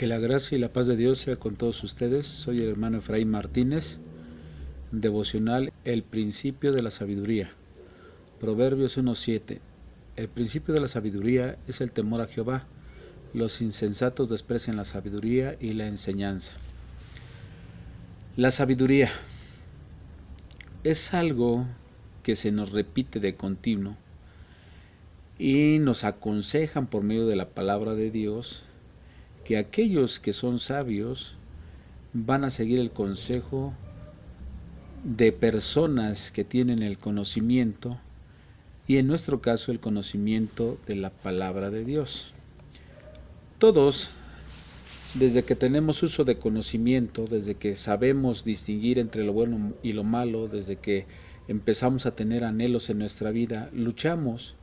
Que la gracia y la paz de Dios sea con todos ustedes. Soy el hermano Efraín Martínez, devocional El principio de la sabiduría. Proverbios 1.7. El principio de la sabiduría es el temor a Jehová. Los insensatos desprecian la sabiduría y la enseñanza. La sabiduría es algo que se nos repite de continuo y nos aconsejan por medio de la palabra de Dios que aquellos que son sabios van a seguir el consejo de personas que tienen el conocimiento y en nuestro caso el conocimiento de la palabra de Dios. Todos, desde que tenemos uso de conocimiento, desde que sabemos distinguir entre lo bueno y lo malo, desde que empezamos a tener anhelos en nuestra vida, luchamos,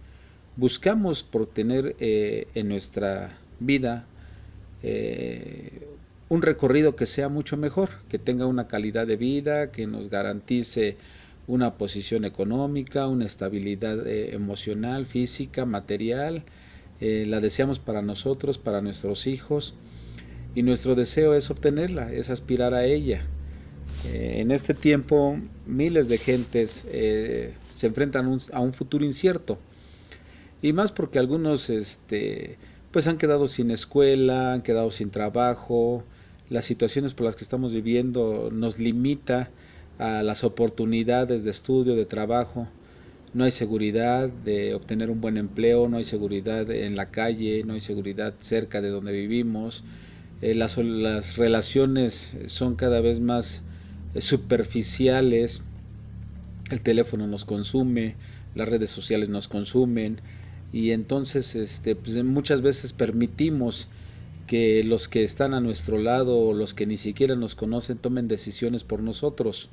buscamos por tener eh, en nuestra vida eh, un recorrido que sea mucho mejor, que tenga una calidad de vida, que nos garantice una posición económica, una estabilidad eh, emocional, física, material. Eh, la deseamos para nosotros, para nuestros hijos, y nuestro deseo es obtenerla, es aspirar a ella. en este tiempo, miles de gentes se enfrentan a un futuro incierto, y más porque algunos este, pues han quedado sin escuela, han quedado sin trabajo, las situaciones por las que estamos viviendo nos limita a las oportunidades de estudio, de trabajo. No hay seguridad de obtener un buen empleo, no hay seguridad en la calle, no hay seguridad cerca de donde vivimos. Eh, las, las, relaciones son cada vez más eh, superficiales, el teléfono nos consume, las redes sociales nos consumen, y entonces este, pues, muchas veces permitimos que los que están a nuestro lado o los que ni siquiera nos conocen tomen decisiones por nosotros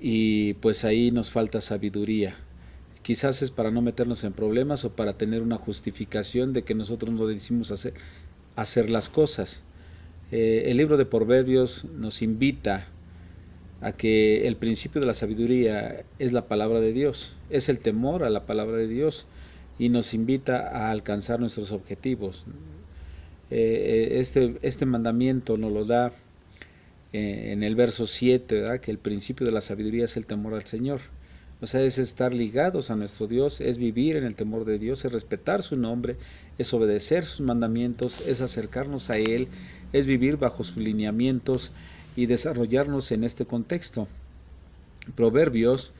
y pues ahí nos falta sabiduría. Quizás es para no meternos en problemas o para tener una justificación de que nosotros no decimos hacer, hacer las cosas. Eh, el libro de Proverbios nos invita a que el principio de la sabiduría es la palabra de Dios, es el temor a la palabra de Dios y nos invita a alcanzar nuestros objetivos. Eh, eh, este, este mandamiento nos lo da eh, en el verso 7, que el principio de la sabiduría es el temor al Señor. O sea, es estar ligados a nuestro Dios, es vivir en el temor de Dios, es respetar su nombre, es obedecer sus mandamientos, es acercarnos a Él, es vivir bajo sus lineamientos y desarrollarnos en este contexto. Proverbios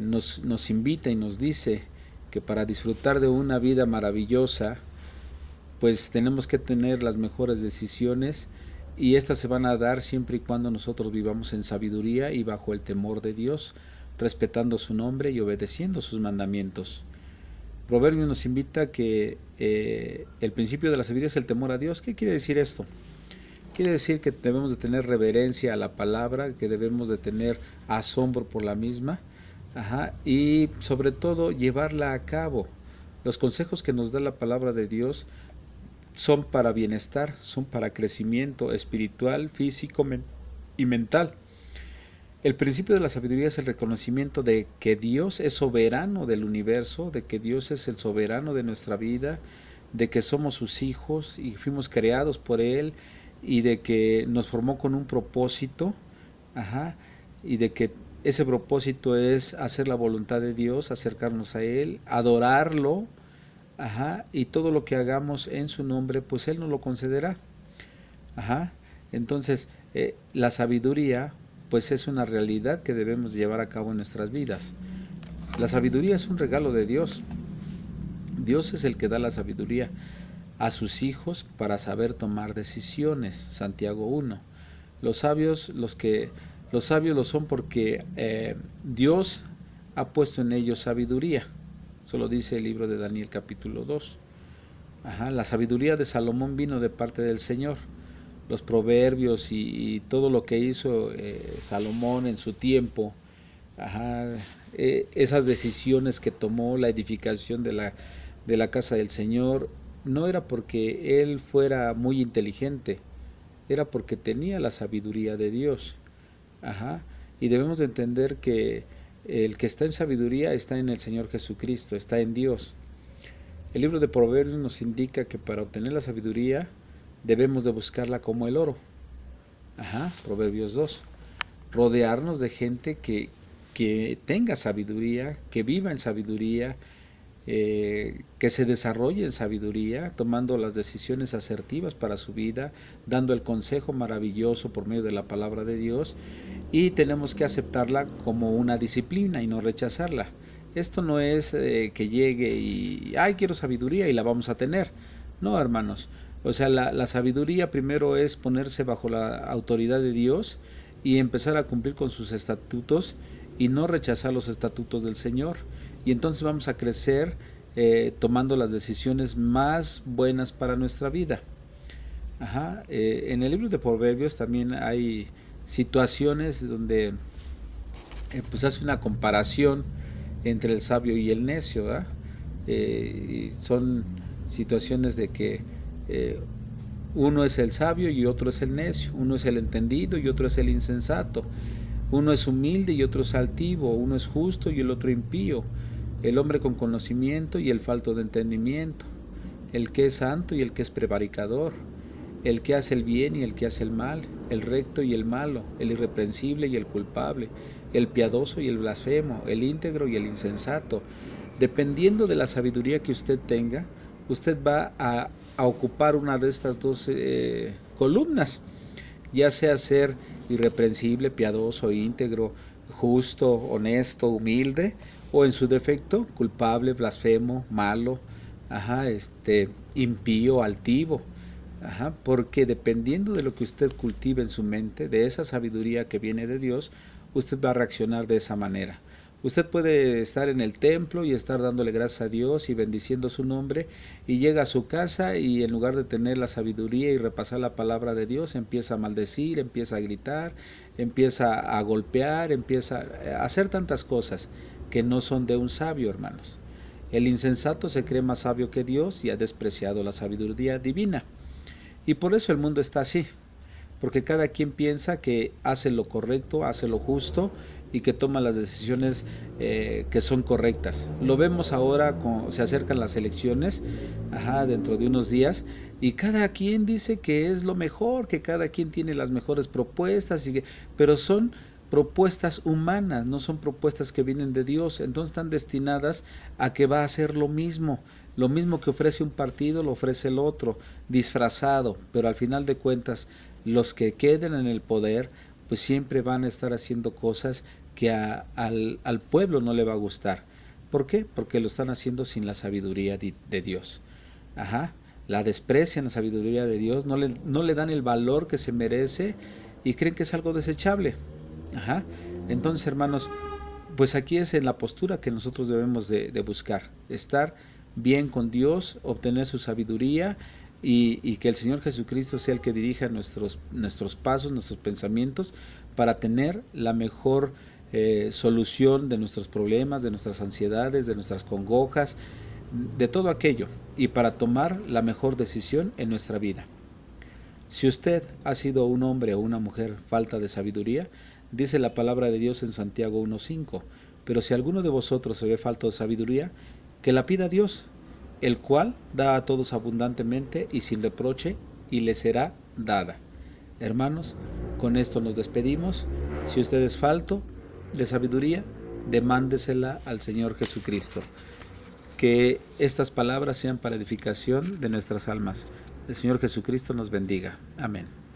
nos, nos invita y nos dice que para disfrutar de una vida maravillosa, pues tenemos que tener las mejores decisiones y estas se van a dar siempre y cuando nosotros vivamos en sabiduría y bajo el temor de Dios, respetando su nombre y obedeciendo sus mandamientos. Proverbio nos invita a que eh, el principio de la sabiduría es el temor a Dios. ¿Qué quiere decir esto? Quiere decir que debemos de tener reverencia a la palabra, que debemos de tener asombro por la misma, y sobre todo llevarla a cabo. Los consejos que nos da la palabra de Dios son para bienestar, son para crecimiento espiritual, físico y mental. El principio de la sabiduría es el reconocimiento de que Dios es soberano del universo, de que Dios es el soberano de nuestra vida, de que somos sus hijos y fuimos creados por Él y de que nos formó con un propósito, ajá, y de que ese propósito es hacer la voluntad de Dios, acercarnos a Él, adorarlo, ajá, y todo lo que hagamos en su nombre, pues Él nos lo concederá. Ajá. Entonces, eh, la sabiduría, pues es una realidad que debemos llevar a cabo en nuestras vidas. La sabiduría es un regalo de Dios. Dios es el que da la sabiduría a sus hijos para saber tomar decisiones. Santiago 1. Los sabios, los que los sabios lo son porque eh, Dios ha puesto en ellos sabiduría. Eso lo dice el libro de Daniel capítulo 2. Ajá, la sabiduría de Salomón vino de parte del Señor. Los proverbios y, todo lo que hizo eh, Salomón en su tiempo, ajá, eh, esas decisiones que tomó la edificación de la, de la casa del Señor, no era porque él fuera muy inteligente, era porque tenía la sabiduría de Dios. Ajá. Y debemos de entender que el que está en sabiduría está en el Señor Jesucristo, está en Dios. El libro de Proverbios nos indica que para obtener la sabiduría debemos de buscarla como el oro. Ajá, Proverbios 2. Rodearnos de gente que, que tenga sabiduría, que viva en sabiduría, eh, que se desarrolle en sabiduría, tomando las decisiones asertivas para su vida, dando el consejo maravilloso por medio de la palabra de Dios y tenemos que aceptarla como una disciplina y no rechazarla. Esto no es eh, que llegue y, ay, quiero sabiduría y la vamos a tener. No, hermanos. O sea, la, la sabiduría primero es ponerse bajo la autoridad de Dios y empezar a cumplir con sus estatutos y no rechazar los estatutos del Señor y entonces vamos a crecer eh, tomando las decisiones más buenas para nuestra vida. Eh, en el libro de Proverbios también hay situaciones donde eh, pues hace una comparación entre el sabio y el necio. y son situaciones de que uno es el sabio y otro es el necio, uno es el entendido y otro es el insensato, uno es humilde y otro es altivo, uno es justo y el otro impío. El hombre con conocimiento y el falto de entendimiento, el que es santo y el que es prevaricador, el que hace el bien y el que hace el mal, el recto y el malo, el irreprensible y el culpable, el piadoso y el blasfemo, el íntegro y el insensato. Dependiendo de la sabiduría que usted tenga, usted va a, ocupar una de estas dos eh, columnas, ya sea ser irreprensible, piadoso, íntegro, justo, honesto, humilde, o en su defecto culpable, blasfemo, malo, ajá, este, impío, altivo. Ajá, porque dependiendo de lo que usted cultive en su mente, de esa sabiduría que viene de Dios, usted va a reaccionar de esa manera. Usted puede estar en el templo y estar dándole gracias a Dios y bendiciendo su nombre y llega a su casa y en lugar de tener la sabiduría y repasar la palabra de Dios, empieza a maldecir, empieza a gritar, empieza a golpear, empieza a hacer tantas cosas que no son de un sabio, hermanos. El insensato se cree más sabio que Dios y ha despreciado la sabiduría divina. Y por eso el mundo está así, porque cada quien piensa que hace lo correcto, hace lo justo y que toma las decisiones eh, que son correctas. Lo vemos ahora, con, se acercan las elecciones, ajá, dentro de unos días, y cada quien dice que es lo mejor, que cada quien tiene las mejores propuestas, y que, pero son propuestas humanas, no son propuestas que vienen de Dios, entonces están destinadas a que va a ser lo mismo, lo mismo que ofrece un partido lo ofrece el otro, disfrazado, pero al final de cuentas los que queden en el poder pues siempre van a estar haciendo cosas que al, al, pueblo no le va a gustar. ¿Por qué? Porque lo están haciendo sin la sabiduría de, de Dios. Ajá, la desprecian la sabiduría de Dios, no le, no le dan el valor que se merece y creen que es algo desechable. Ajá. Entonces, hermanos, pues aquí es en la postura que nosotros debemos de, buscar, estar bien con Dios, obtener su sabiduría y, que el Señor Jesucristo sea el que dirija nuestros, nuestros pasos, nuestros pensamientos, para tener la mejor eh, solución de nuestros problemas, de nuestras ansiedades, de nuestras congojas, de todo aquello, y para tomar la mejor decisión en nuestra vida. Si usted ha sido un hombre o una mujer falta de sabiduría, Dice la palabra de Dios en Santiago 1.5, pero si alguno de vosotros se ve falto de sabiduría, que la pida Dios, el cual da a todos abundantemente y sin reproche, y le será dada. Hermanos, con esto nos despedimos. Si usted es falto de sabiduría, demándesela al Señor Jesucristo. Que estas palabras sean para edificación de nuestras almas. El Señor Jesucristo nos bendiga. Amén.